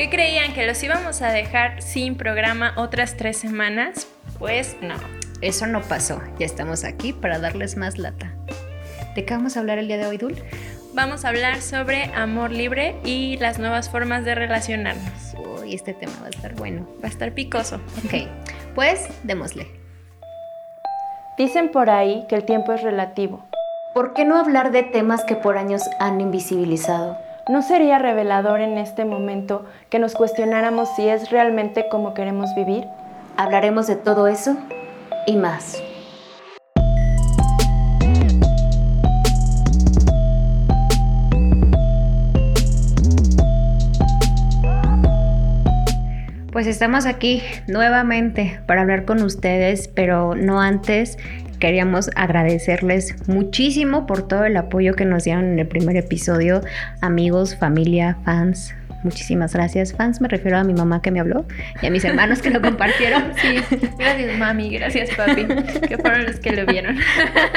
¿Qué creían que los íbamos a dejar sin programa otras tres semanas? Pues no. Eso no pasó. Ya estamos aquí para darles más lata. ¿De qué vamos a hablar el día de hoy, Dul? Vamos a hablar sobre amor libre y las nuevas formas de relacionarnos. Uy, este tema va a estar bueno. Va a estar picoso. Ok, pues démosle. Dicen por ahí que el tiempo es relativo. ¿Por qué no hablar de temas que por años han invisibilizado? ¿No sería revelador en este momento que nos cuestionáramos si es realmente como queremos vivir? Hablaremos de todo eso y más. Pues estamos aquí nuevamente para hablar con ustedes, pero no antes queríamos agradecerles muchísimo por todo el apoyo que nos dieron en el primer episodio, amigos, familia, fans. Muchísimas gracias, fans. Me refiero a mi mamá que me habló y a mis hermanos que lo compartieron. Sí, gracias mami, gracias papi, que fueron los que lo vieron.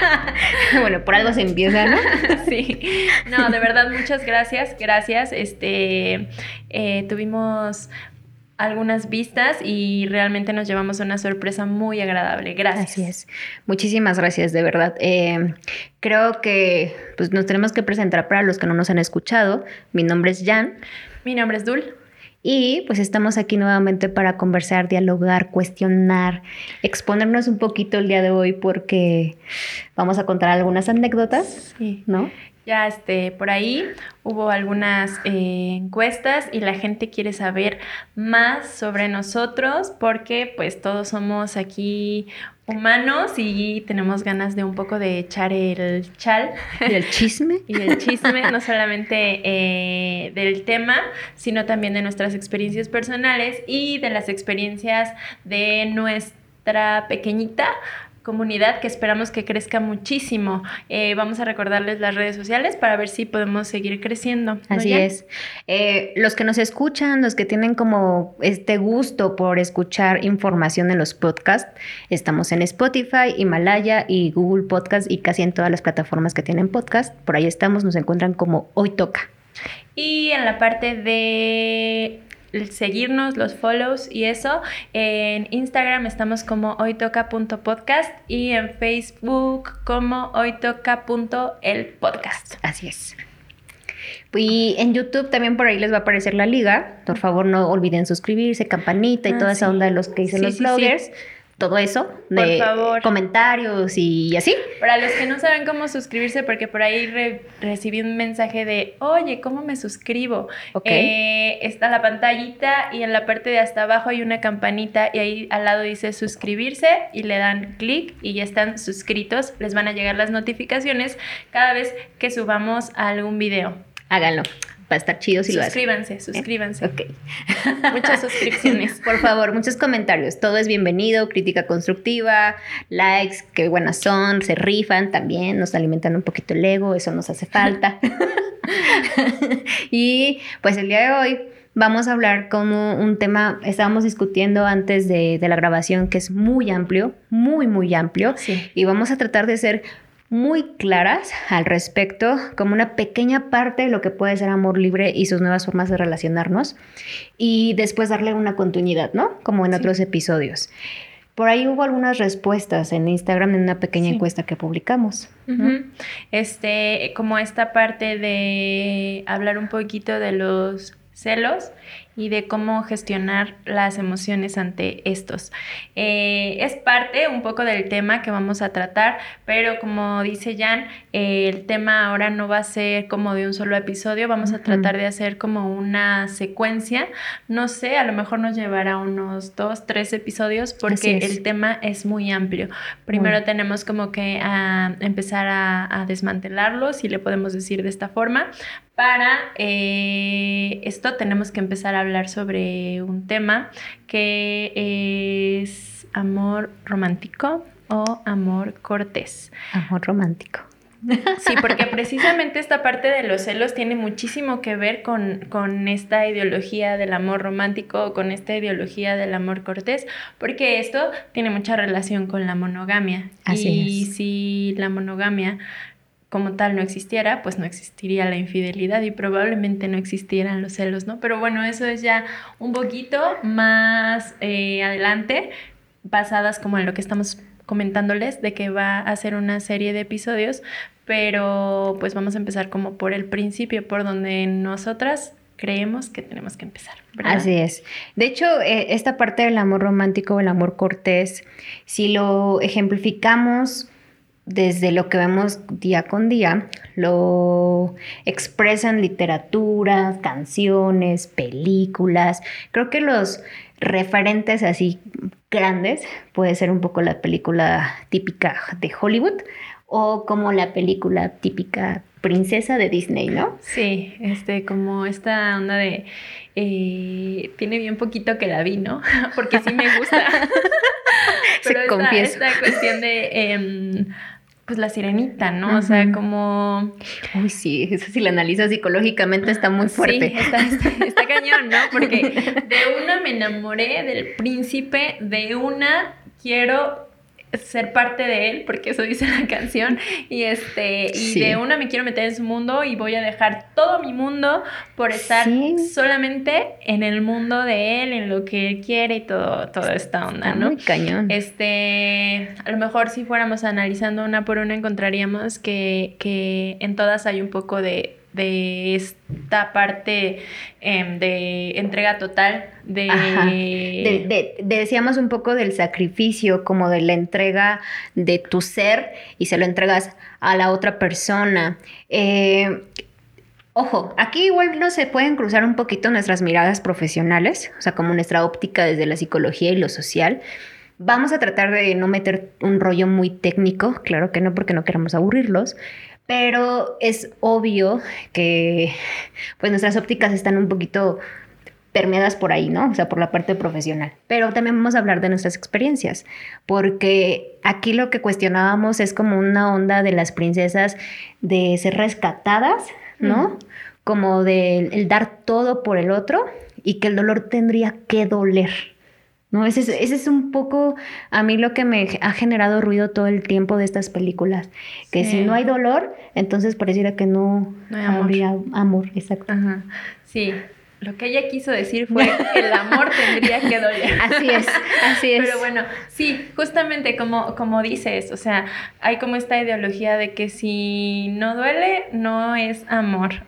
bueno, por algo se empieza, ¿no? sí. No, de verdad, muchas gracias, gracias. Este, eh, tuvimos algunas vistas y realmente nos llevamos una sorpresa muy agradable. Gracias. Así es. Muchísimas gracias, de verdad. Eh, creo que pues, nos tenemos que presentar para los que no nos han escuchado. Mi nombre es Jan. Mi nombre es Dul. Y pues estamos aquí nuevamente para conversar, dialogar, cuestionar, exponernos un poquito el día de hoy porque vamos a contar algunas anécdotas, sí. ¿no? Ya este, por ahí hubo algunas eh, encuestas y la gente quiere saber más sobre nosotros porque pues todos somos aquí humanos y tenemos ganas de un poco de echar el chal. Y el chisme. y el chisme, no solamente eh, del tema, sino también de nuestras experiencias personales y de las experiencias de nuestra pequeñita comunidad que esperamos que crezca muchísimo. Eh, vamos a recordarles las redes sociales para ver si podemos seguir creciendo. Así es. Eh, los que nos escuchan, los que tienen como este gusto por escuchar información en los podcasts, estamos en Spotify, Himalaya y Google Podcast y casi en todas las plataformas que tienen podcast. Por ahí estamos, nos encuentran como Hoy Toca. Y en la parte de seguirnos, los follows y eso. En Instagram estamos como hoytoca.podcast y en Facebook como hoytoca.elpodcast. Así es. Y en YouTube también por ahí les va a aparecer la liga. Por favor, no olviden suscribirse, campanita y ah, toda esa onda de los que dicen los bloggers todo eso, de comentarios y así. Para los que no saben cómo suscribirse, porque por ahí recibí un mensaje de, oye, ¿cómo me suscribo? Eh, está la pantallita y en la parte de hasta abajo hay una campanita y ahí al lado dice suscribirse y le dan clic y ya están suscritos. Les van a llegar las notificaciones cada vez que subamos algún video. Háganlo va a estar chido si lo hacen. Suscríbanse, suscríbanse. Ok. Muchas suscripciones. Por favor, muchos comentarios. Todo es bienvenido, crítica constructiva, likes, qué buenas son, se rifan también, nos alimentan un poquito el ego, eso nos hace falta. y pues el día de hoy vamos a hablar como un tema, estábamos discutiendo antes de, de la grabación, que es muy amplio, muy, muy amplio. Sí. Y vamos a tratar de ser muy claras al respecto, como una pequeña parte de lo que puede ser amor libre y sus nuevas formas de relacionarnos, y después darle una continuidad, ¿no? Como en otros episodios. Por ahí hubo algunas respuestas en Instagram en una pequeña encuesta que publicamos. Este, como esta parte de hablar un poquito de los celos y de cómo gestionar las emociones ante estos. Eh, es parte un poco del tema que vamos a tratar, pero como dice Jan, eh, el tema ahora no va a ser como de un solo episodio, vamos a tratar de hacer como una secuencia, no sé, a lo mejor nos llevará unos dos, tres episodios porque el tema es muy amplio. Primero tenemos como que a empezar a, a desmantelarlo, si le podemos decir de esta forma, para eh, esto tenemos que empezar a hablar sobre un tema que es amor romántico o amor cortés. Amor romántico. Sí, porque precisamente esta parte de los celos tiene muchísimo que ver con, con, esta ideología del amor romántico, con esta ideología del amor cortés, porque esto tiene mucha relación con la monogamia. Así y si la monogamia como tal no existiera, pues no existiría la infidelidad y probablemente no existieran los celos, ¿no? Pero bueno, eso es ya un poquito más eh, adelante, basadas como en lo que estamos comentándoles, de que va a ser una serie de episodios, pero pues vamos a empezar como por el principio, por donde nosotras creemos que tenemos que empezar. Así es. De hecho, eh, esta parte del amor romántico, el amor cortés, si lo ejemplificamos desde lo que vemos día con día, lo expresan literatura, canciones, películas. Creo que los referentes así grandes puede ser un poco la película típica de Hollywood o como la película típica princesa de Disney, ¿no? Sí, este, como esta onda de eh, tiene bien poquito que la vi, ¿no? Porque sí me gusta. Pero esta, esta, cuestión de em, pues la sirenita, ¿no? O sea, como... Uy, sí, eso si la analizas psicológicamente está muy fuerte. Sí, está, está, cañón, ¿no? Porque de una me enamoré del príncipe, de una quiero ser parte de él, porque eso dice la canción, y este, y de una me quiero meter en su mundo y voy a dejar todo mi mundo por estar solamente en el mundo de él, en lo que él quiere y todo, toda esta onda, ¿no? Muy cañón. Este, a lo mejor si fuéramos analizando una por una encontraríamos que, que en todas hay un poco de de esta parte em, de entrega total, de... Decíamos un poco del sacrificio, como de la entrega de tu ser y se lo entregas a la otra persona. Eh, ojo, aquí igual no se pueden cruzar un poquito nuestras miradas profesionales, o sea, como nuestra óptica desde la psicología y lo social. Vamos a tratar de no meter un rollo muy técnico, claro que no, porque no queramos aburrirlos, pero es obvio que pues nuestras ópticas están un poquito permeadas por ahí, ¿no? O sea, por la parte profesional. Pero también vamos a hablar de nuestras experiencias, porque aquí lo que cuestionábamos es como una onda de las princesas de ser rescatadas, ¿no? Como de el dar todo por el otro y que el dolor tendría que doler. ¿No? Ese es, un poco a mí lo que me ha generado ruido todo el tiempo de estas películas, que si no hay dolor, entonces pareciera que no, hay amor. habría amor, exacto. Sí, lo que ella quiso decir fue el amor tendría que doler. Así es, así es. Pero bueno, sí, justamente como, como dices, o sea, hay como esta ideología de que si no duele, no es amor.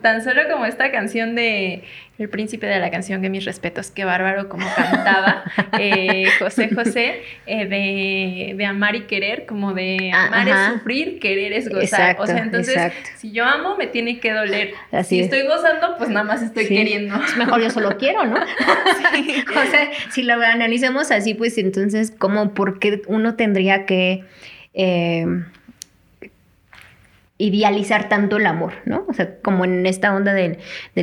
tan solo como esta canción de el príncipe de la canción, que mis respetos, qué bárbaro como cantaba eh, José José, eh, de, amar y querer, como de ah, amar es sufrir, querer es gozar. o sea, entonces, si yo amo, me tiene que doler. si estoy gozando, pues nada más estoy queriendo. Es mejor yo solo quiero, ¿no? o sea, si lo analizamos así, pues entonces, ¿cómo, por qué uno tendría que... Eh, idealizar tanto el amor, ¿no? O sea, como en esta onda del,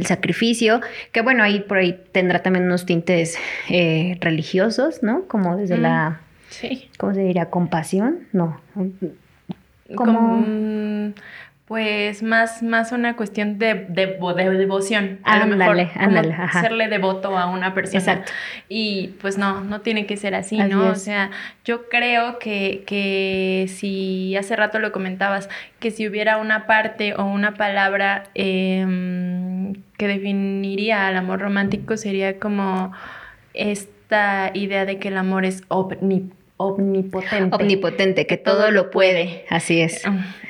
sacrificio, que bueno, ahí por ahí tendrá también unos tintes eh, religiosos, ¿no? Como desde la, sí. ¿cómo se diría? Compasión, no. Como pues más, más una cuestión de, de, devoción. A lo mejor, ándale, serle devoto a una persona. Exacto. Y pues no, no tiene que ser así, ¿no? O sea, yo creo que, que si hace rato lo comentabas, que si hubiera una parte o una palabra em, que definiría al amor romántico sería como esta idea de que el amor es omnipotente omnipotente. Omnipotente, que todo lo puede, así es.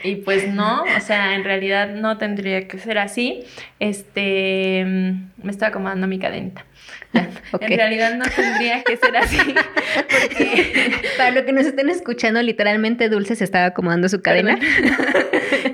Y pues no, o sea, en realidad no tendría que ser así. Este, mm, me está acomodando mi cadenta. En realidad no tendría que ser así. Porque... Para lo que nos estén escuchando, literalmente Dulce se estaba acomodando su cadena.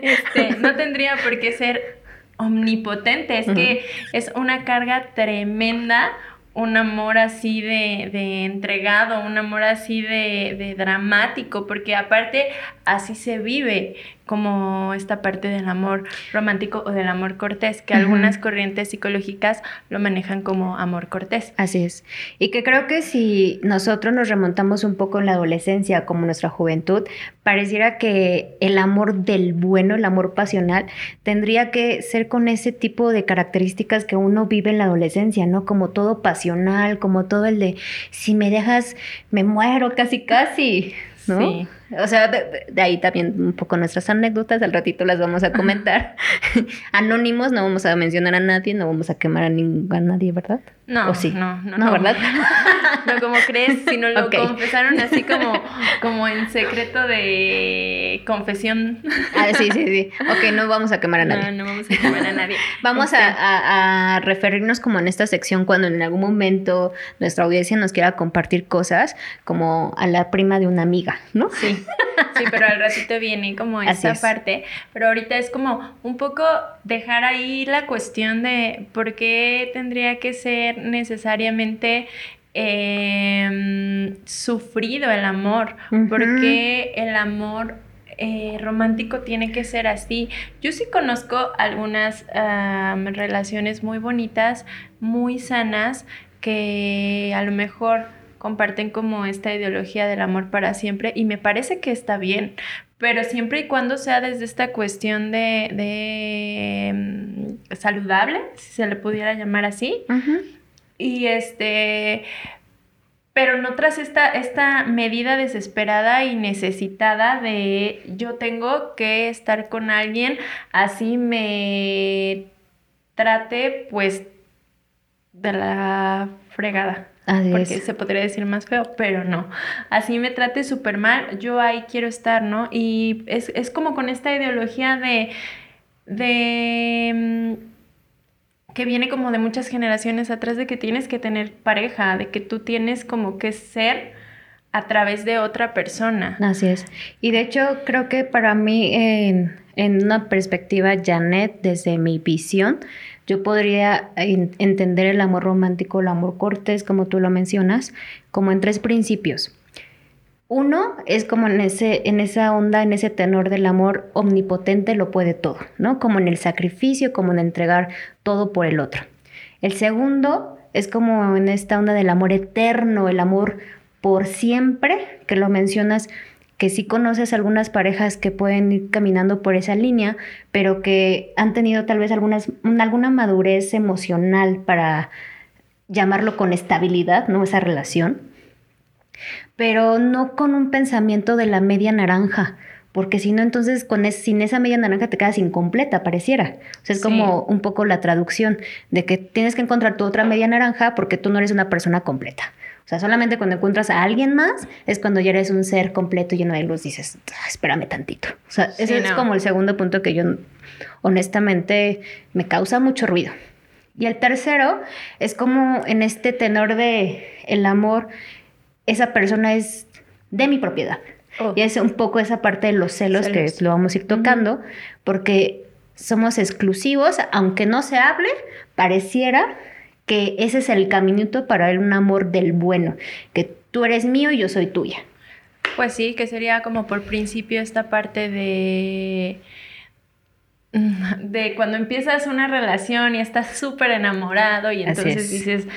Este, no tendría por qué ser omnipotente. Es que es una carga tremenda un amor así de, de entregado, un amor así de, de, dramático, porque aparte así se vive como esta parte del amor romántico o del amor cortés, que algunas corrientes psicológicas lo manejan como amor cortés. Así es. Y que creo que si nosotros nos remontamos un poco en la adolescencia, como nuestra juventud, pareciera que el amor del bueno, el amor pasional, tendría que ser con ese tipo de características que uno vive en la adolescencia, ¿no? Como todo pasional, como todo el de, si me dejas, me muero casi, casi, ¿no? Sí. O sea, de, ahí también un poco nuestras anécdotas, al ratito las vamos a comentar. Anónimos, no vamos a mencionar a nadie, no vamos a quemar a, a nadie, ¿verdad? No, sí? no, no, no, ¿verdad? no, como crees, sino lo confesaron así como, como en secreto de confesión. ah, sí, sí, sí. Ok, no vamos a quemar a nadie. No, no vamos a quemar a nadie. vamos a, a, a, referirnos como en esta sección cuando en algún momento nuestra audiencia nos quiera compartir cosas como a la prima de una amiga, ¿no? Sí, sí, pero al ratito viene como esa parte. Pero ahorita es como un poco dejar ahí la cuestión de por qué tendría que ser necesariamente em, sufrido el amor, porque el amor eh, romántico tiene que ser así. Yo sí conozco algunas relaciones muy bonitas, muy sanas, que a lo mejor comparten como esta ideología del amor para siempre y me parece que está bien, pero siempre y cuando sea desde esta cuestión de, em, saludable, si se le pudiera llamar así, y este, pero no tras esta, esta medida desesperada y necesitada de yo tengo que estar con alguien, así me trate pues de la fregada. Porque se podría decir más feo, pero no. Así me trate súper mal, yo ahí quiero estar, ¿no? Y es, es como con esta ideología de, de mm, que viene como de muchas generaciones atrás de que tienes que tener pareja, de que tú tienes como que ser a través de otra persona. Así es. Y de hecho creo que para mí en, una perspectiva Janet, desde mi visión, yo podría entender el amor romántico, el amor cortés, como tú lo mencionas, como en tres principios. Uno es como en, ese, en esa onda, en ese tenor del amor omnipotente, lo puede todo, ¿no? Como en el sacrificio, como en entregar todo por el otro. El segundo es como en esta onda del amor eterno, el amor por siempre, que lo mencionas, que sí conoces algunas parejas que pueden ir caminando por esa línea, pero que han tenido tal vez algunas, alguna madurez emocional para llamarlo con estabilidad, ¿no? Esa relación pero no con un pensamiento de la media naranja, porque si no, entonces con sin esa media naranja te quedas incompleta, pareciera. O sea, es como un poco la traducción de que tienes que encontrar tu otra media naranja porque tú no eres una persona completa. O sea, solamente cuando encuentras a alguien más es cuando ya eres un ser completo lleno de luz, dices, ah, espérame tantito. O sea, ese es como el segundo punto que yo honestamente me causa mucho ruido. Y el tercero es como en este tenor de el amor esa persona es de mi propiedad. Oh. Y es un poco esa parte de los celos, que lo vamos a ir tocando, porque somos exclusivos, aunque no se hable, pareciera que ese es el caminito para un amor del bueno, que tú eres mío y yo soy tuya. Pues sí, que sería como por principio esta parte de de cuando empiezas una relación y estás súper enamorado y entonces dices,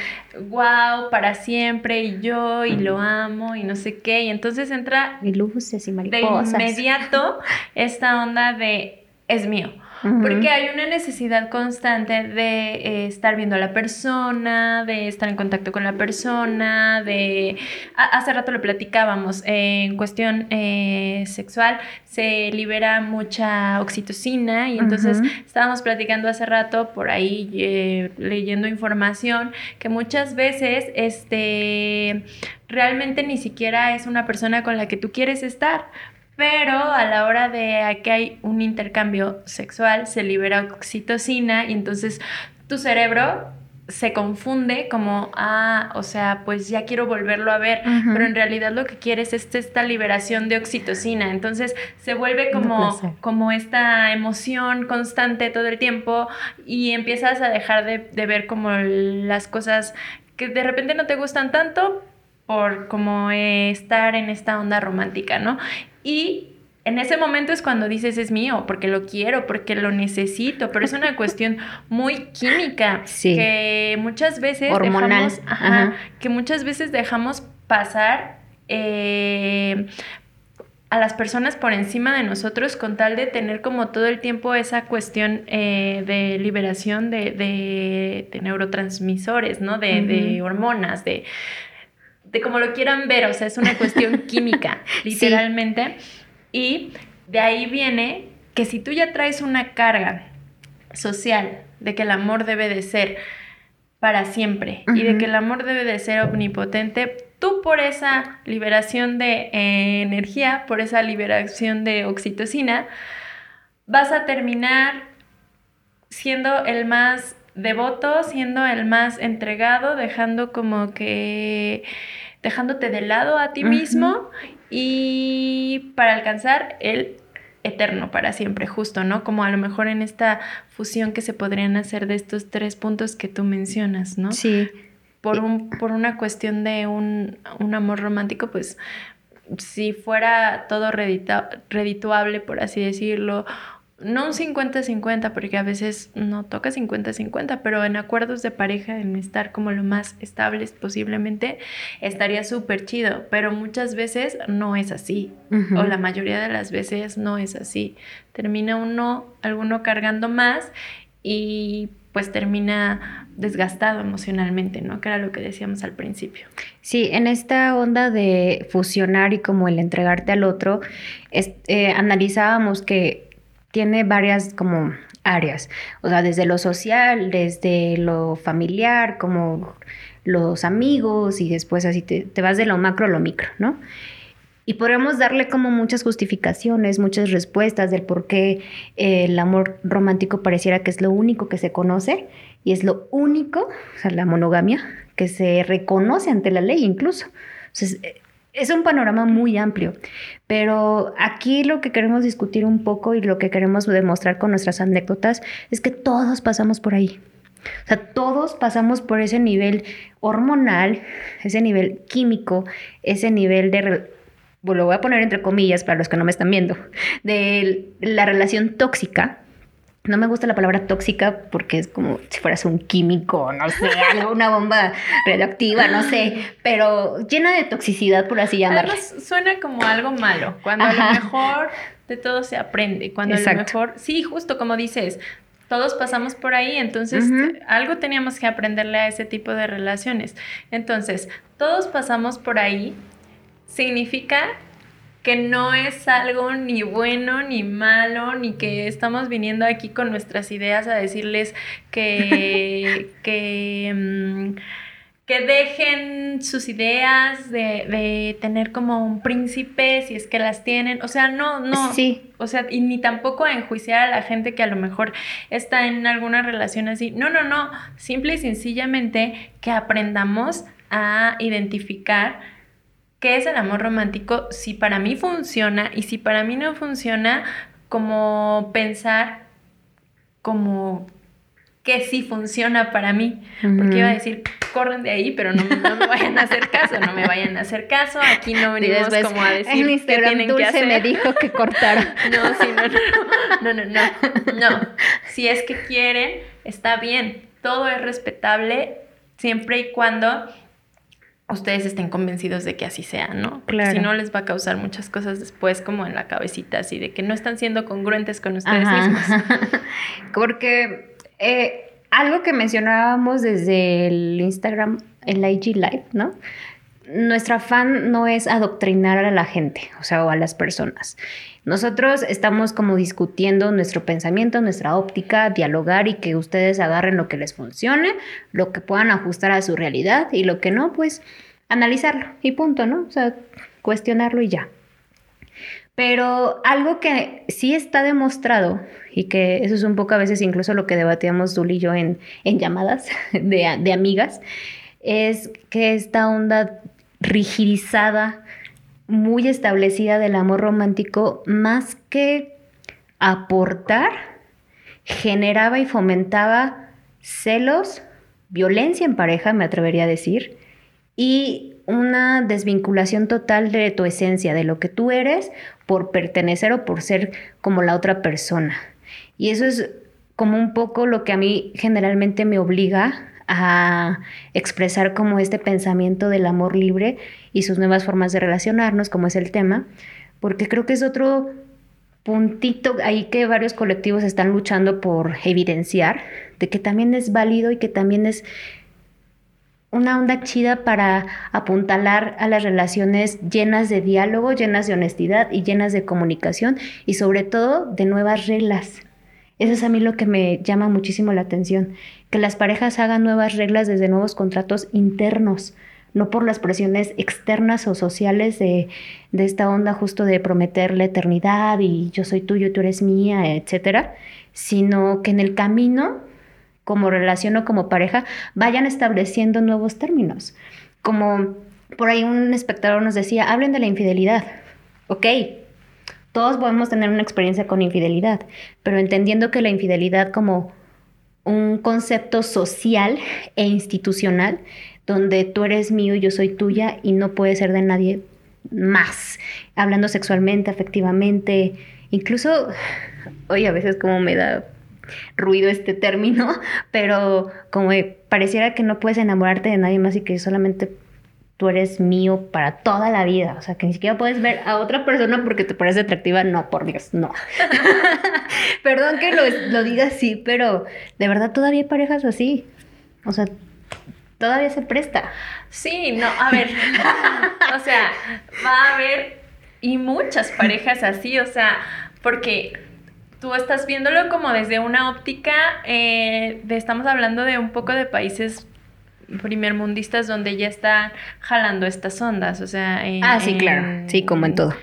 wow, para siempre y yo y lo amo y no sé qué. Y entonces entra y luces y mariposas. de inmediato esta onda de es mío. Porque hay una necesidad constante de eh, estar viendo a la persona, de estar en contacto con la persona, de... hace rato lo platicábamos, en cuestión eh, sexual se libera mucha oxitocina y entonces estábamos platicando hace rato por ahí eh, leyendo información que muchas veces este realmente ni siquiera es una persona con la que tú quieres estar pero a la hora de que hay un intercambio sexual se libera oxitocina y entonces tu cerebro se confunde como, ah, o sea, pues ya quiero volverlo a ver, pero en realidad lo que quieres es esta liberación de oxitocina, entonces se vuelve como, como esta emoción constante todo el tiempo y empiezas a dejar de, de ver como las cosas que de repente no te gustan tanto, por como estar en esta onda romántica, ¿no? Y en ese momento es cuando dices es mío, porque lo quiero, porque lo necesito, pero es una cuestión muy química que muchas veces dejamos, que muchas veces dejamos pasar eh, a las personas por encima de nosotros con tal de tener como todo el tiempo esa cuestión eh, de liberación de, neurotransmisores, ¿no? De, de hormonas, de de como lo quieran ver, o sea, es una cuestión química, literalmente. Y de ahí viene que si tú ya traes una carga social de que el amor debe de ser para siempre y de que el amor debe de ser omnipotente, tú por esa liberación de eh, energía, por esa liberación de oxitocina, vas a terminar siendo el más devoto, siendo el más entregado, dejando como que dejándote de lado a ti mismo y para alcanzar el eterno para siempre, justo, ¿no? Como a lo mejor en esta fusión que se podrían hacer de estos tres puntos que tú mencionas, ¿no? Sí. Por, un, por una cuestión de un, un amor romántico, pues si fuera todo redituable, por así decirlo, no un 50-50, porque a veces no toca 50-50, pero en acuerdos de pareja, en estar como lo más estables posiblemente, estaría súper chido, pero muchas veces no es así, o la mayoría de las veces no es así. Termina uno, alguno cargando más y pues termina desgastado emocionalmente, ¿no? Que era lo que decíamos al principio. Sí, en esta onda de fusionar y como el entregarte al otro, eh, analizábamos que tiene varias como áreas, o sea, desde lo social, desde lo familiar, como los amigos y después así te, vas de lo macro a lo micro, ¿no? Y podríamos darle como muchas justificaciones, muchas respuestas del por qué el amor romántico pareciera que es lo único que se conoce y es lo único, o sea, la monogamia, que se reconoce ante la ley incluso. Es un panorama muy amplio, pero aquí lo que queremos discutir un poco y lo que queremos demostrar con nuestras anécdotas es que todos pasamos por ahí. O sea, todos pasamos por ese nivel hormonal, ese nivel químico, ese nivel de, lo voy a poner entre comillas para los que no me están viendo, de la relación tóxica no me gusta la palabra tóxica porque es como si fueras un químico, no sé, algo, una bomba radioactiva, no sé, pero llena de toxicidad, por así llamarlo. suena como algo malo, cuando a lo mejor de todo se aprende, cuando a lo mejor, sí, justo como dices, todos pasamos por ahí, entonces algo teníamos que aprenderle a ese tipo de relaciones. Entonces, todos pasamos por ahí, significa que no es algo ni bueno ni malo, ni que estamos viniendo aquí con nuestras ideas a decirles que, que, mm, que dejen sus ideas de, de, tener como un príncipe, si es que las tienen. O sea, no, no. Sí. O sea, y ni tampoco enjuiciar a la gente que a lo mejor está en alguna relación así. No, no, no. Simple y sencillamente que aprendamos a identificar qué es el amor romántico, si para mí funciona y si para mí no funciona, como pensar como que sí funciona para mí. Porque iba a decir, corren de ahí, pero no, me vayan a hacer caso, no me vayan a hacer caso. Aquí no venimos como a decir en que tienen Dulce que hacer. me dijo que cortara. no, sí, no, no, no, no, no, no. Si es que quieren, está bien. Todo es respetable siempre y cuando ustedes estén convencidos de que así sea, ¿no? Porque si no les va a causar muchas cosas después como en la cabecita, así de que no están siendo congruentes con ustedes mismos. Porque eh, algo que mencionábamos desde el Instagram, el IG Live, ¿no? Nuestro afán no es adoctrinar a la gente, o sea, o a las personas. Nosotros estamos como discutiendo nuestro pensamiento, nuestra óptica, dialogar y que ustedes agarren lo que les funcione, lo que puedan ajustar a su realidad y lo que no, pues analizarlo y punto, ¿no? O sea, cuestionarlo y ya. Pero algo que sí está demostrado y que eso es un poco a veces incluso lo que debatíamos Dul y yo en, llamadas de, de amigas, es que esta onda rigidizada muy establecida del amor romántico, más que aportar, generaba y fomentaba celos, violencia en pareja, me atrevería a decir, y una desvinculación total de tu esencia, de lo que tú eres, por pertenecer o por ser como la otra persona. Y eso es como un poco lo que a mí generalmente me obliga a expresar como este pensamiento del amor libre y sus nuevas formas de relacionarnos, como es el tema, porque creo que es otro puntito ahí que varios colectivos están luchando por evidenciar, de que también es válido y que también es una onda chida para apuntalar a las relaciones llenas de diálogo, llenas de honestidad y llenas de comunicación y sobre todo de nuevas reglas. Eso es a mí lo que me llama muchísimo la atención, que las parejas hagan nuevas reglas desde nuevos contratos internos, no por las presiones externas o sociales de, de esta onda justo de prometer la eternidad y yo soy tuyo, tú eres mía, etcétera, sino que en el camino como relación o como pareja, vayan estableciendo nuevos términos. Como por ahí un espectador nos decía, hablen de la infidelidad. Ok, todos podemos tener una experiencia con infidelidad, pero entendiendo que la infidelidad como un concepto social e institucional, donde tú eres mío y yo soy tuya y no puede ser de nadie más, hablando sexualmente, afectivamente, incluso, oye, a veces como me da ruido este término, pero como pareciera que no puedes enamorarte de nadie más y que solamente tú eres mío para toda la vida. O sea, que ni siquiera puedes ver a otra persona porque te parece atractiva. No, por Dios, no. Perdón que lo, lo diga así, pero de verdad todavía hay parejas así. O sea, todavía se presta. Sí, no, a ver. o sea, va a haber y muchas parejas así, o sea, porque tú estás viéndolo como desde una óptica, eh, de, estamos hablando de un poco de países primermundistas donde ya están jalando estas ondas, o sea, en, ah, sí, claro, sí, como en todo.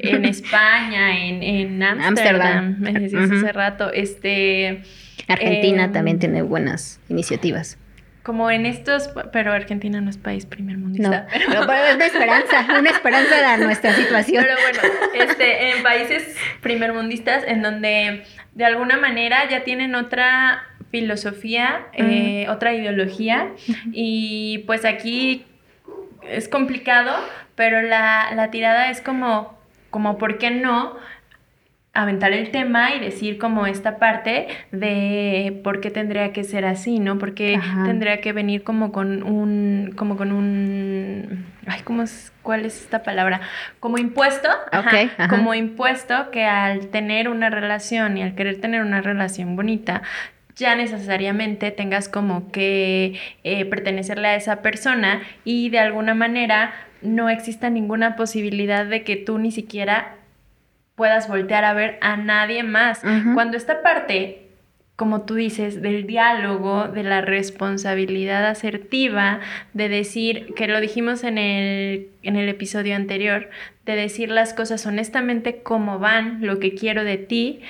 En España, en, en Ámsterdam, me decías hace rato, este... Argentina em, también tiene buenas iniciativas como en estos, pero Argentina no es país primer mundista. No, pero, es una esperanza, una esperanza de nuestra situación. Pero bueno, este, en países primer mundistas en donde de alguna manera ya tienen otra filosofía, eh, otra ideología y pues aquí es complicado, pero la, la tirada es como, como, ¿por qué no? aventar el tema y decir como esta parte de por qué tendría que ser así, ¿no? Porque tendría que venir como con un, como con un, ay, ¿cómo es, cuál es esta palabra? Como impuesto, como impuesto que al tener una relación y al querer tener una relación bonita, ya necesariamente tengas como que eh, pertenecerle a esa persona y de alguna manera no exista ninguna posibilidad de que tú ni siquiera puedas voltear a ver a nadie más. Cuando esta parte, como tú dices, del diálogo, de la responsabilidad asertiva, de decir, que lo dijimos en el, en el episodio anterior, de decir las cosas honestamente como van, lo que quiero de ti,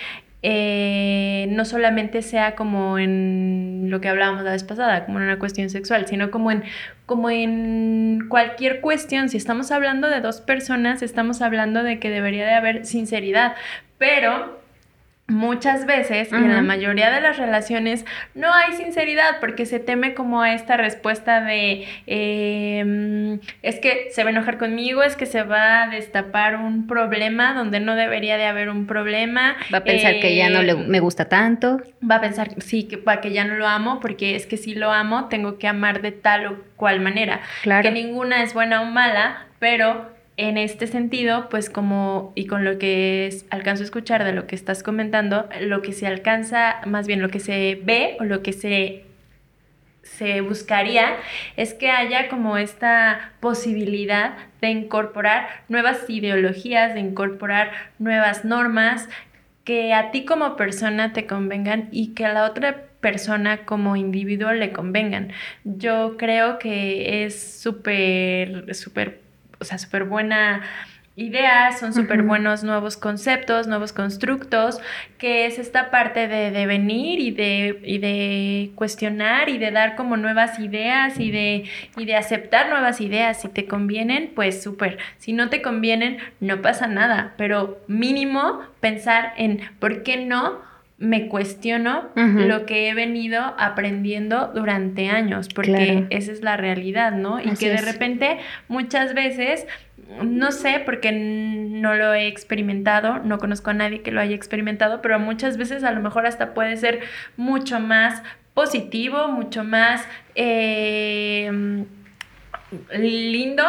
eh, no solamente sea como en lo que hablábamos la vez pasada, como en una cuestión sexual, sino como en, como en cualquier cuestión. Si estamos hablando de dos personas, estamos hablando de que debería de haber sinceridad, pero muchas veces, y en la mayoría de las relaciones, no hay sinceridad porque se teme como a esta respuesta de em, es que se va a enojar conmigo, es que se va a destapar un problema donde no debería de haber un problema. Va a pensar que ya no le, em, me gusta tanto. Va a pensar, sí, que, que ya no lo amo porque es que si lo amo tengo que amar de tal o cual manera. Claro. Que ninguna es buena o mala, pero en este sentido, pues como, y con lo que alcanzo a escuchar de lo que estás comentando, lo que se alcanza, más bien lo que se ve o lo que se, se buscaría es que haya como esta posibilidad de incorporar nuevas ideologías, de incorporar nuevas normas que a ti como persona te convengan y que a la otra persona como individuo le convengan. Yo creo que es súper, súper o sea, súper buena idea, son súper buenos nuevos conceptos, nuevos constructos, que es esta parte de, venir y de, y de cuestionar y de dar como nuevas ideas y de, y de aceptar nuevas ideas. Si te convienen, pues súper. Si no te convienen, no pasa nada, pero mínimo pensar en por qué no me cuestiono lo que he venido aprendiendo durante años, porque esa es la realidad, ¿no? Y que de repente muchas veces, no sé, porque no lo he experimentado, no conozco a nadie que lo haya experimentado, pero muchas veces a lo mejor hasta puede ser mucho más positivo, mucho más eh, lindo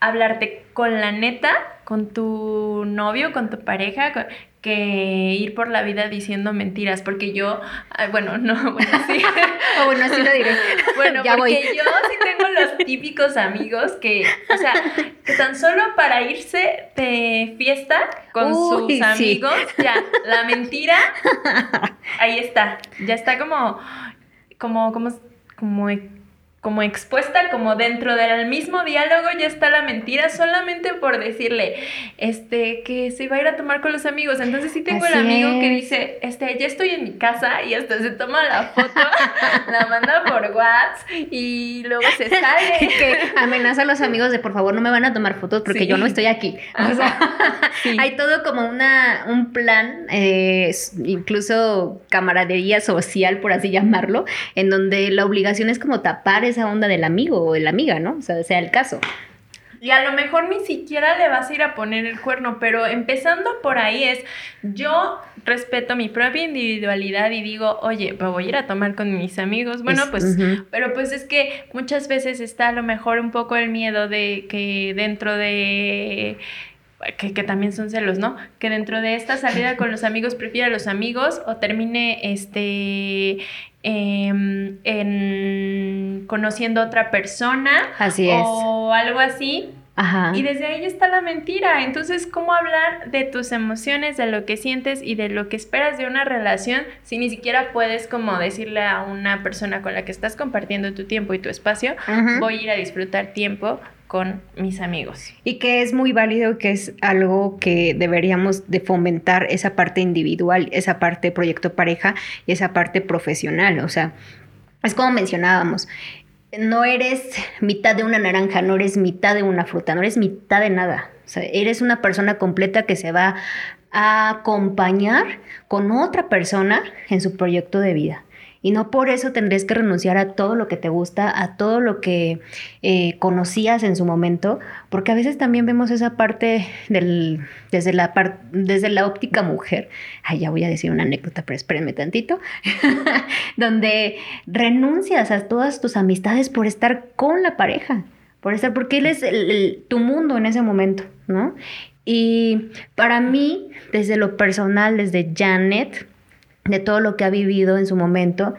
hablarte con la neta, con tu novio, con tu pareja, que ir por la vida diciendo mentiras, porque yo, bueno, no, bueno, sí. o bueno, así lo diré. Bueno, porque yo sí tengo los típicos amigos que, o sea, que tan solo para irse de fiesta con sus amigos, ya, la mentira, ahí está, ya está como, como, como, como como expuesta, como dentro del mismo diálogo ya está la mentira solamente por decirle, este, que se iba a ir a tomar con los amigos. Entonces sí tengo el amigo que dice, este, ya estoy en mi casa y hasta se toma la foto, la manda por WhatsApp y luego se sale. que amenaza a los amigos de por favor no me van a tomar fotos porque yo no estoy aquí. O sea, hay todo como una, un plan, eh, incluso camaradería social, por así llamarlo, en donde la obligación es como tapar esa onda del amigo o de la amiga, ¿no? O sea, sea el caso. Y a lo mejor ni siquiera le vas a ir a poner el cuerno, pero empezando por ahí es, yo respeto mi propia individualidad y digo, oye, me voy a ir a tomar con mis amigos. Bueno, pues, pero pues es que muchas veces está a lo mejor un poco el miedo de que dentro de que, que, también son celos, ¿no? Que dentro de esta salida con los amigos prefiera a los amigos o termine este em, en conociendo a otra persona. Así es. O algo así. Ajá. Y desde ahí está la mentira. Entonces, ¿cómo hablar de tus emociones, de lo que sientes y de lo que esperas de una relación si ni siquiera puedes como decirle a una persona con la que estás compartiendo tu tiempo y tu espacio, voy a ir a disfrutar tiempo con mis amigos. Y que es muy válido, que es algo que deberíamos de fomentar esa parte individual, esa parte proyecto pareja y esa parte profesional. O sea, es como mencionábamos, no eres mitad de una naranja, no eres mitad de una fruta, no eres mitad de nada. O sea, eres una persona completa que se va a acompañar con otra persona en su proyecto de vida. Y no por eso tendrías que renunciar a todo lo que te gusta, a todo lo que eh, conocías en su momento, porque a veces también vemos esa parte del, desde, la desde la óptica mujer. Ay, ya voy a decir una anécdota, pero espérenme tantito. donde renuncias a todas tus amistades por estar con la pareja, por estar, porque él es tu mundo en ese momento, ¿no? Y para mí, desde lo personal, desde Janet, de todo lo que ha vivido en su momento,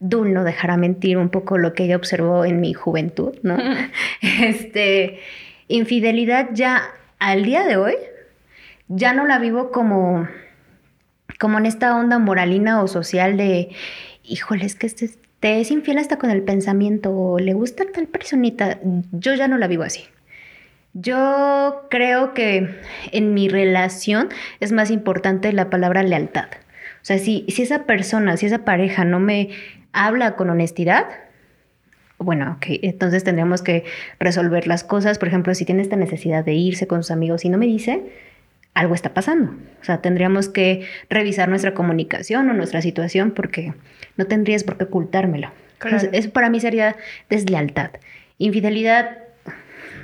Dul no dejará mentir un poco lo que ella observó en mi juventud, ¿no? este, infidelidad ya al día de hoy, ya no la vivo como, como en esta onda moralina o social de, híjole, es que este, te es infiel hasta con el pensamiento, o le gusta tal personita, yo ya no la vivo así. Yo creo que en mi relación es más importante la palabra lealtad. O sea, si, si esa persona, si esa pareja no me habla con honestidad, bueno, ok, entonces tendríamos que resolver las cosas. Por ejemplo, si tiene esta necesidad de irse con sus amigos y no me dice, algo está pasando. O sea, tendríamos que revisar nuestra comunicación o nuestra situación porque no tendrías por qué ocultármelo. eso para mí sería deslealtad. Infidelidad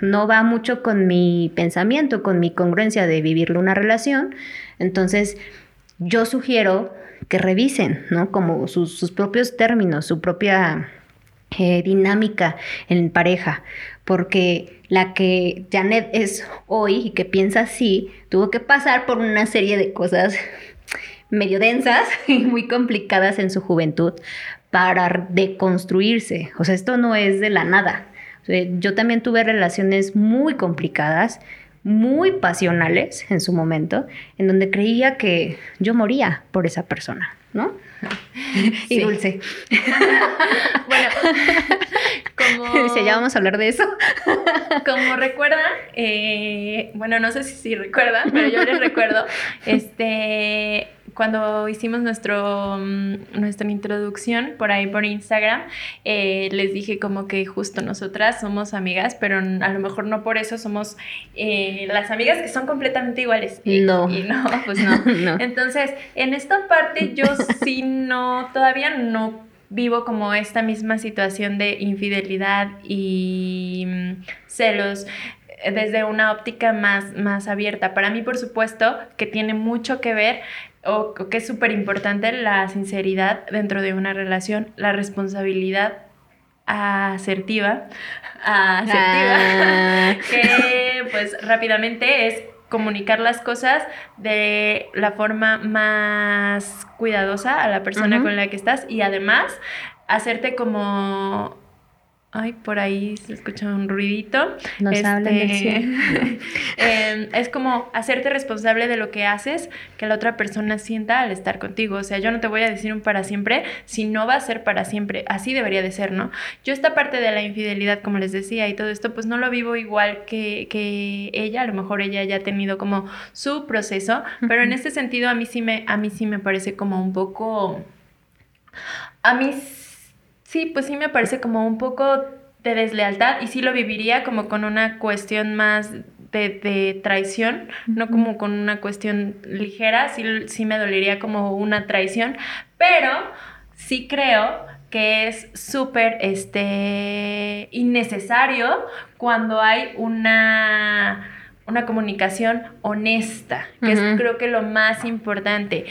no va mucho con mi pensamiento, con mi congruencia de vivirle una relación. Entonces, yo sugiero que revisen, ¿no? Como sus, propios términos, su propia eh, dinámica en pareja, porque la que Janet es hoy y que piensa así, tuvo que pasar por una serie de cosas medio densas y muy complicadas en su juventud para deconstruirse. O sea, esto no es de la nada. yo también tuve relaciones muy complicadas, muy pasionales en su momento, en donde creía que yo moría por esa persona, ¿no? y dulce. bueno, como... ya vamos a hablar de eso. como recuerdan, eh, bueno, no sé si, si recuerdan, pero yo les recuerdo, este cuando hicimos nuestro, mm, nuestra introducción por ahí por Instagram, eh, les dije como que justo nosotras somos amigas, pero a lo mejor no por eso somos eh, las amigas que son completamente iguales. No. Y no, pues no. Entonces, en esta parte yo sí no, todavía no vivo como esta misma situación de infidelidad y mm, celos eh, desde una óptica más, más abierta. Para mí, por supuesto, que tiene mucho que ver o, que es súper importante la sinceridad dentro de una relación, la responsabilidad asertiva, asertiva, ah. que pues rápidamente es comunicar las cosas de la forma más cuidadosa a la persona con la que estás y además hacerte como Ay, por ahí se escucha un ruidito. Nos este, hablan em, es como hacerte responsable de lo que haces, que la otra persona sienta al estar contigo. O sea, yo no te voy a decir un para siempre si no va a ser para siempre. Así debería de ser, ¿no? Yo esta parte de la infidelidad, como les decía, y todo esto, pues no lo vivo igual que, que ella. A lo mejor ella ya ha tenido como su proceso, pero en este sentido a mí sí me, a mí sí me parece como un poco... A mí Sí, pues sí me parece como un poco de deslealtad y sí lo viviría como con una cuestión más de, traición, no como con una cuestión ligera, sí, sí me dolería como una traición, pero sí creo que es súper este, innecesario cuando hay una, una comunicación honesta, que es creo que lo más importante.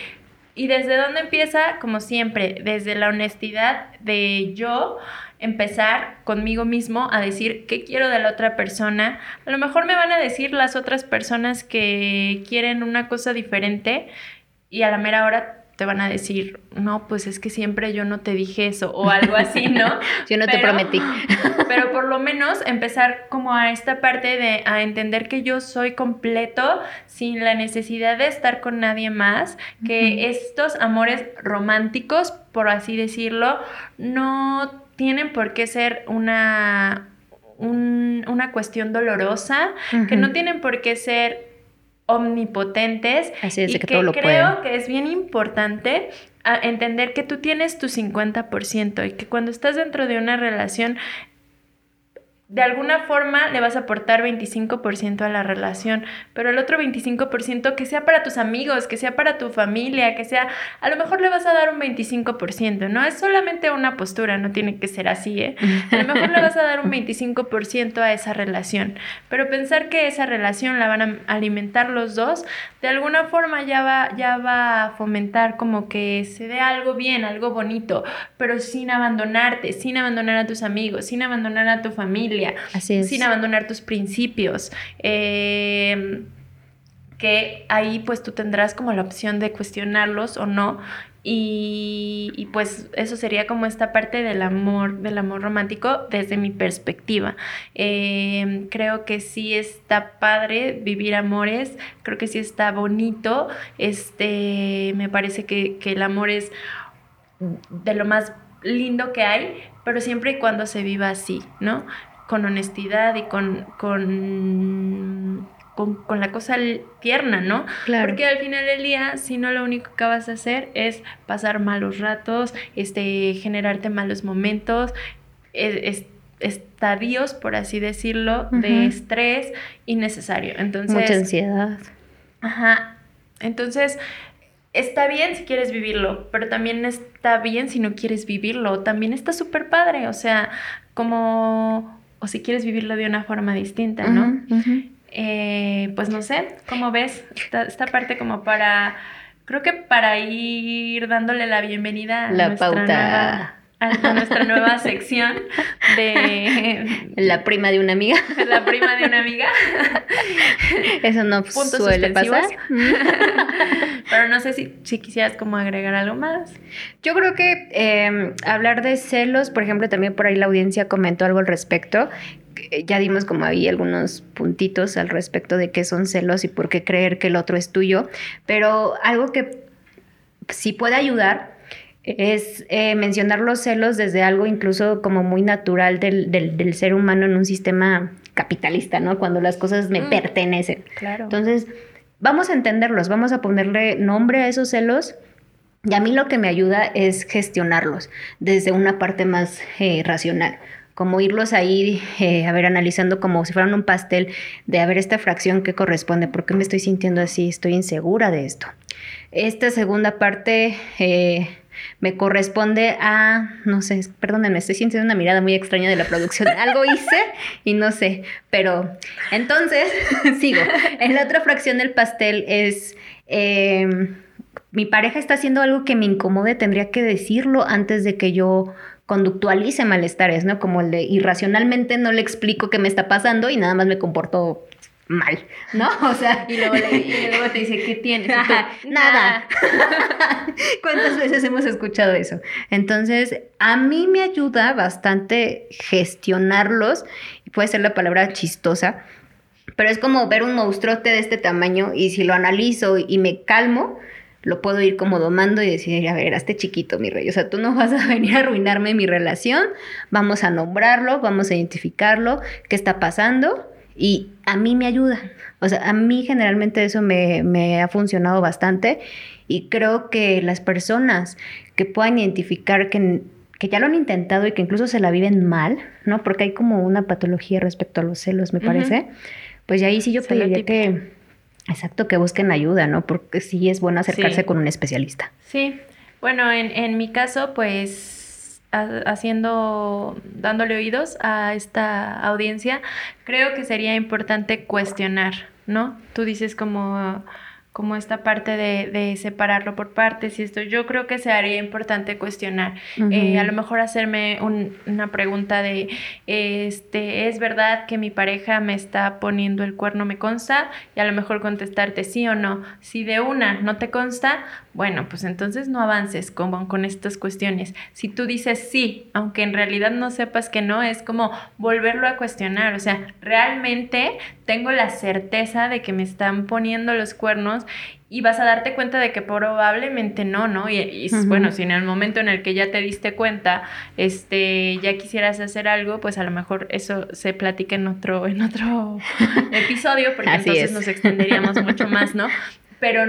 ¿Y desde dónde empieza? Como siempre, desde la honestidad de yo empezar conmigo mismo a decir qué quiero de la otra persona. A lo mejor me van a decir las otras personas que quieren una cosa diferente y a la mera hora te van a decir, no, pues es que siempre yo no te dije eso o algo así, ¿no? yo no te prometí. pero por lo menos empezar como a esta parte de a entender que yo soy completo sin la necesidad de estar con nadie más, que estos amores románticos, por así decirlo, no tienen por qué ser una, una cuestión dolorosa, que no tienen por qué ser omnipotentes Así es, y que, todo lo creo que es bien importante entender que tú tienes tu 50% y que cuando estás dentro de una relación de alguna forma le vas a aportar 25% a la relación, pero el otro 25% que sea para tus amigos, que sea para tu familia, que sea, a lo mejor le vas a dar un 25%, no es solamente una postura, no tiene que ser así, ¿eh? A lo mejor le vas a dar un 25% a esa relación, pero pensar que esa relación la van a alimentar los dos, de alguna forma ya va, ya va a fomentar como que se dé algo bien, algo bonito, pero sin abandonarte, sin abandonar a tus amigos, sin abandonar a tu familia sin abandonar tus principios. Em, que ahí pues tú tendrás como la opción de cuestionarlos o no. Y, pues eso sería como esta parte del amor, del amor romántico desde mi perspectiva. Em, creo que sí está padre vivir amores, creo que sí está bonito. Este, me parece que, que el amor es de lo más lindo que hay, pero siempre y cuando se viva así, ¿no? Con honestidad y con, con, con, la cosa tierna, ¿no? Claro. Porque al final del día, si no lo único que vas a hacer es pasar malos ratos, este, generarte malos momentos, estadios, por así decirlo, de estrés innecesario. Entonces, Mucha ansiedad. Ajá. Entonces, está bien si quieres vivirlo, pero también está bien si no quieres vivirlo. También está súper padre. O sea, como o si quieres vivirlo de una forma distinta, ¿no? Eh, pues no sé, ¿cómo ves esta, parte como para, creo que para ir dándole la bienvenida a la nuestra pauta. A nuestra nueva sección de la prima de una amiga. La prima de una amiga. Eso no suele pasar. Pero no sé si, si, quisieras como agregar algo más. Yo creo que em, hablar de celos, por ejemplo, también por ahí la audiencia comentó algo al respecto. Ya dimos como ahí algunos puntitos al respecto de qué son celos y por qué creer que el otro es tuyo. Pero algo que sí puede ayudar es eh, mencionar los celos desde algo incluso como muy natural del, del, ser humano en un sistema capitalista, ¿no? Cuando las cosas me mm. pertenecen. Claro. Entonces, vamos a entenderlos, vamos a ponerle nombre a esos celos. Y a mí lo que me ayuda es gestionarlos desde una parte más eh, racional como irlos ahí, eh, a ver, analizando como si fueran un pastel, de a ver esta fracción que corresponde, ¿por qué me estoy sintiendo así? Estoy insegura de esto. Esta segunda parte, eh, me corresponde a, no sé, perdónenme, estoy sintiendo una mirada muy extraña de la producción. Algo hice y no sé, pero entonces sigo. En la otra fracción del pastel es... Em, mi pareja está haciendo algo que me incomode, tendría que decirlo antes de que yo conductualice malestares, ¿no? Como el de irracionalmente no le explico qué me está pasando y nada más me comporto mal, ¿no? O sea, y luego, te dice, ¿qué tienes? Nada. ¿Cuántas veces hemos escuchado eso? Entonces, a mí me ayuda bastante gestionarlos, puede ser la palabra chistosa, pero es como ver un monstruote de este tamaño y si lo analizo y me calmo, lo puedo ir como domando y decir, a ver, este chiquito, mi rey, o sea, tú no vas a venir a arruinarme mi relación, vamos a nombrarlo, vamos a identificarlo, qué está pasando y a mí me ayuda. O sea, a mí generalmente eso me, ha funcionado bastante y creo que las personas que puedan identificar que, que ya lo han intentado y que incluso se la viven mal, ¿no? Porque hay como una patología respecto a los celos, me parece. Pues ya ahí sí yo pediría que, exacto, que busquen ayuda, ¿no? Porque sí es bueno acercarse con un especialista. Sí, bueno, en, en mi caso, pues haciendo, dándole oídos a esta audiencia, creo que sería importante cuestionar, ¿no? Tú dices como como esta parte de, de, separarlo por partes y esto, yo creo que sería importante cuestionar, eh, a lo mejor hacerme una pregunta de, este, ¿es verdad que mi pareja me está poniendo el cuerno, me consta? Y a lo mejor contestarte sí o no. Si de una no te consta, bueno, pues entonces no avances con, con estas cuestiones. Si tú dices sí, aunque en realidad no sepas que no, es como volverlo a cuestionar, o sea, realmente tengo la certeza de que me están poniendo los cuernos y vas a darte cuenta de que probablemente no, ¿no? Y, bueno, si en el momento en el que ya te diste cuenta, este, ya quisieras hacer algo, pues a lo mejor eso se platica en otro, en otro episodio, porque entonces nos extenderíamos mucho más, ¿no? Pero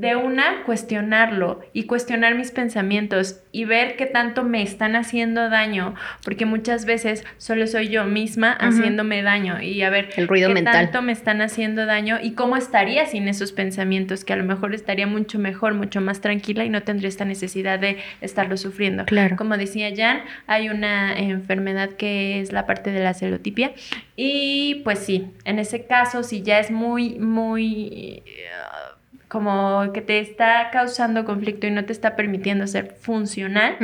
de una, cuestionarlo y cuestionar mis pensamientos y ver qué tanto me están haciendo daño, porque muchas veces solo soy yo misma haciéndome daño y a ver el ruido qué mental. tanto me están haciendo daño y cómo estaría sin esos pensamientos, que a lo mejor estaría mucho mejor, mucho más tranquila y no tendría esta necesidad de estarlo sufriendo. Claro. Como decía Jan, hay una enfermedad que es la parte de la celotipia y pues sí, en ese caso si ya es muy, muy como que te está causando conflicto y no te está permitiendo ser funcional,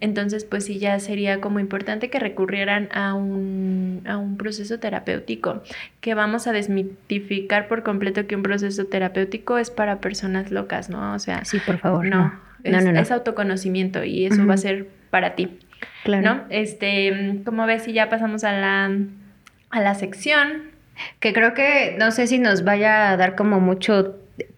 entonces pues sí ya sería como importante que recurrieran a un, a un proceso terapéutico, que vamos a desmitificar por completo que un proceso terapéutico es para personas locas, ¿no? O sea, sí, por favor. No, Es, autoconocimiento y eso va a ser para ti. Claro. ¿No? Este, como ves, si ya pasamos a la, a la sección. Que creo que no sé si nos vaya a dar como mucho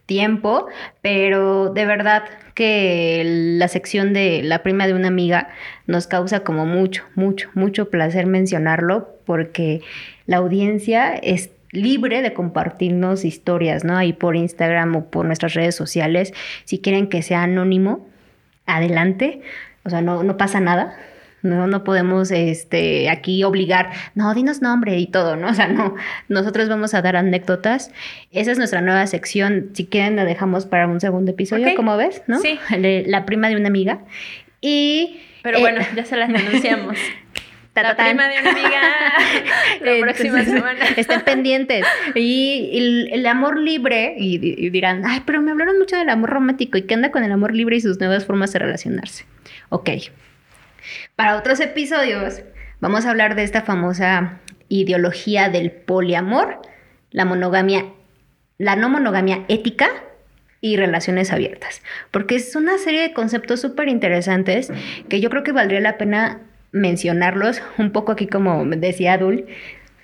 tiempo, pero de verdad que la sección de la prima de una amiga nos causa como mucho, mucho, mucho placer mencionarlo porque la audiencia es libre de compartirnos historias, ¿no? Ahí por Instagram o por nuestras redes sociales. Si quieren que sea anónimo, adelante. O sea, no, no pasa nada. No, no podemos este, aquí obligar, no, dinos nombre y todo, ¿no? O sea, no, nosotros vamos a dar anécdotas. Esa es nuestra nueva sección. Si quieren, la dejamos para un segundo episodio, como ves, ¿no? Sí. La prima de una amiga. Y. Pero bueno, eh, ya se las anunciamos. la prima de una amiga la próxima semana. Estén pendientes. Y, el, amor libre, y, y, dirán, ay, pero me hablaron mucho del amor romántico y qué anda con el amor libre y sus nuevas formas de relacionarse. Ok, para otros episodios vamos a hablar de esta famosa ideología del poliamor, la monogamia, la no monogamia ética y relaciones abiertas, porque es una serie de conceptos súper interesantes que yo creo que valdría la pena mencionarlos un poco aquí como decía Adul,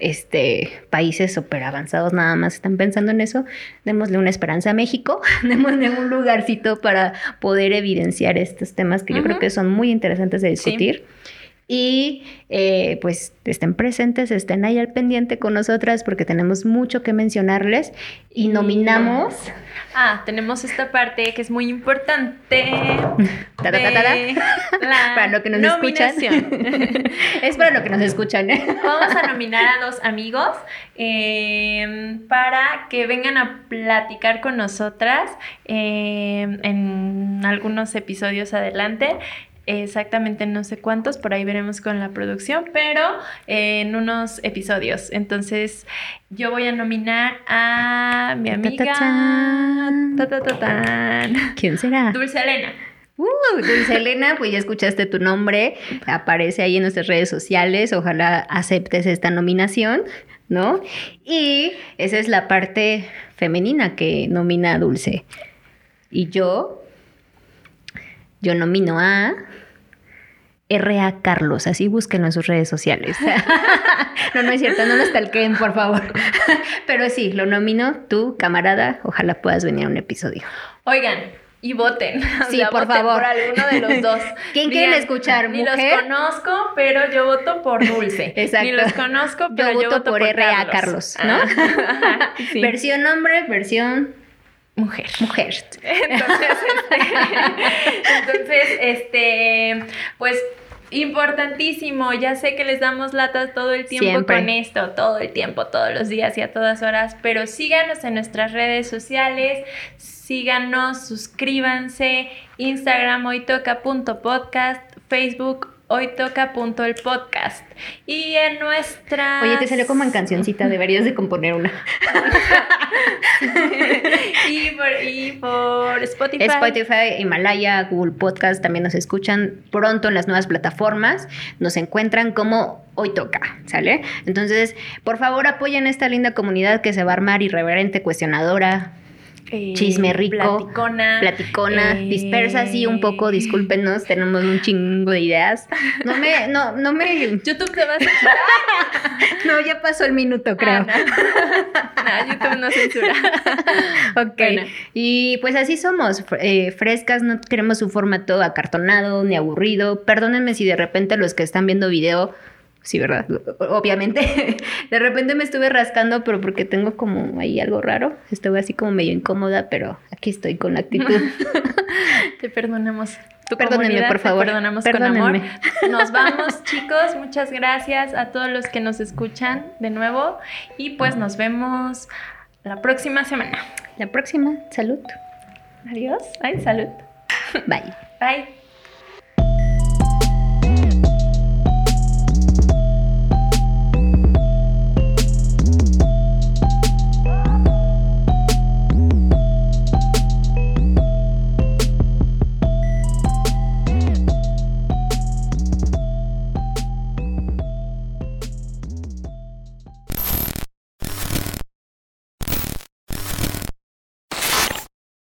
este, países súper avanzados nada más están pensando en eso, démosle una esperanza a México, démosle un lugarcito para poder evidenciar estos temas que yo creo que son muy interesantes de discutir. Y eh, pues estén presentes, estén ahí al pendiente con nosotras porque tenemos mucho que mencionarles y nominamos... Ah, tenemos esta parte que es muy importante. para lo que nos escuchan. es para lo que nos escuchan. Vamos a nominar a dos amigos em, para que vengan a platicar con nosotras em, en algunos episodios adelante exactamente no sé cuántos, por ahí veremos con la producción, pero en unos episodios. Entonces, yo voy a nominar a mi amiga. ¿Quién será? Dulce Elena. Uh, Dulce Elena, pues ya escuchaste tu nombre, aparece ahí en nuestras redes sociales, ojalá aceptes esta nominación, ¿no? Y esa es la parte femenina que nomina a Dulce. Y yo, yo nomino a R.A. Carlos, así búsquenlo en sus redes sociales. no, no es cierto, no lo stalkeen, por favor. Pero sí, lo nomino, tú, camarada, ojalá puedas venir a un episodio. Oigan, y voten. Sí, por favor. Por alguno de los dos. ¿Quién quiere escuchar? Ni los conozco, pero yo voto por Dulce. Exacto. Ni los conozco, pero yo, voto, por, R.A. Carlos, ¿no? sí. Versión hombre, versión mujer. Mujer. Entonces, este, entonces, este, pues importantísimo. Ya sé que les damos latas todo el tiempo con esto, todo el tiempo, todos los días y a todas horas, pero síganos en nuestras redes sociales, síganos, suscríbanse, Instagram hoytoca.podcast, Facebook hoy toca punto el podcast. Y en nuestra... Oye, te salió como en cancioncita, deberías de componer una. y, por, Spotify. Spotify, Himalaya, Google Podcast también nos escuchan pronto en las nuevas plataformas. Nos encuentran como hoy toca, ¿sale? Entonces, por favor, apoyen esta linda comunidad que se va a armar irreverente, cuestionadora, eh, chisme rico, platicona, platicona eh, dispersa así un poco, discúlpenos, tenemos un chingo de ideas. No me, no, no me. YouTube te va a censurar. no, ya pasó el minuto, creo. Ah, no. YouTube no censura. ok. Y pues así somos, eh, frescas, no queremos un formato acartonado ni aburrido. Perdónenme si de repente los que están viendo video sí, ¿verdad? Obviamente. De repente me estuve rascando, pero porque tengo como ahí algo raro. Estuve así como medio incómoda, pero aquí estoy con actitud. Te perdonamos. Tu Perdónenme, por favor. Te perdonamos con amor. Nos vamos, chicos. Muchas gracias a todos los que nos escuchan de nuevo. Y pues nos vemos la próxima semana. La próxima. Salud. Adiós. Ay, salud. Bye. Bye.